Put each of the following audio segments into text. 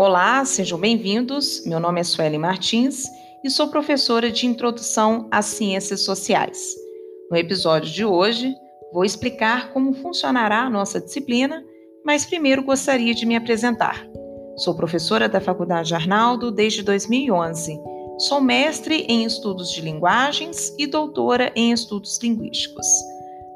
Olá, sejam bem-vindos. Meu nome é Sueli Martins e sou professora de Introdução às Ciências Sociais. No episódio de hoje, vou explicar como funcionará a nossa disciplina, mas primeiro gostaria de me apresentar. Sou professora da Faculdade Arnaldo desde 2011. Sou mestre em estudos de linguagens e doutora em estudos linguísticos.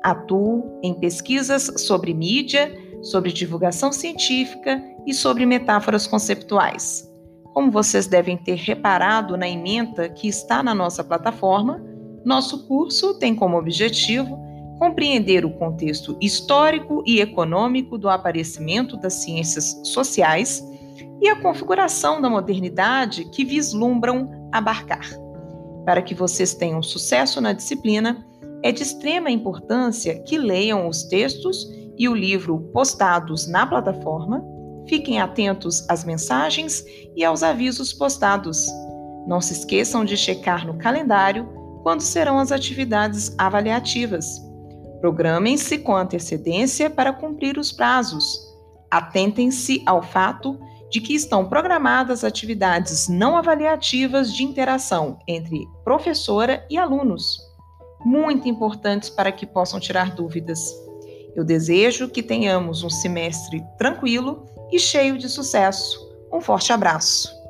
Atuo em pesquisas sobre mídia, sobre divulgação científica e sobre metáforas conceptuais. Como vocês devem ter reparado na ementa que está na nossa plataforma, nosso curso tem como objetivo compreender o contexto histórico e econômico do aparecimento das ciências sociais e a configuração da modernidade que vislumbram abarcar. Para que vocês tenham sucesso na disciplina, é de extrema importância que leiam os textos e o livro postados na plataforma, fiquem atentos às mensagens e aos avisos postados. Não se esqueçam de checar no calendário quando serão as atividades avaliativas. Programem-se com antecedência para cumprir os prazos. Atentem-se ao fato de que estão programadas atividades não avaliativas de interação entre professora e alunos, muito importantes para que possam tirar dúvidas. Eu desejo que tenhamos um semestre tranquilo e cheio de sucesso. Um forte abraço!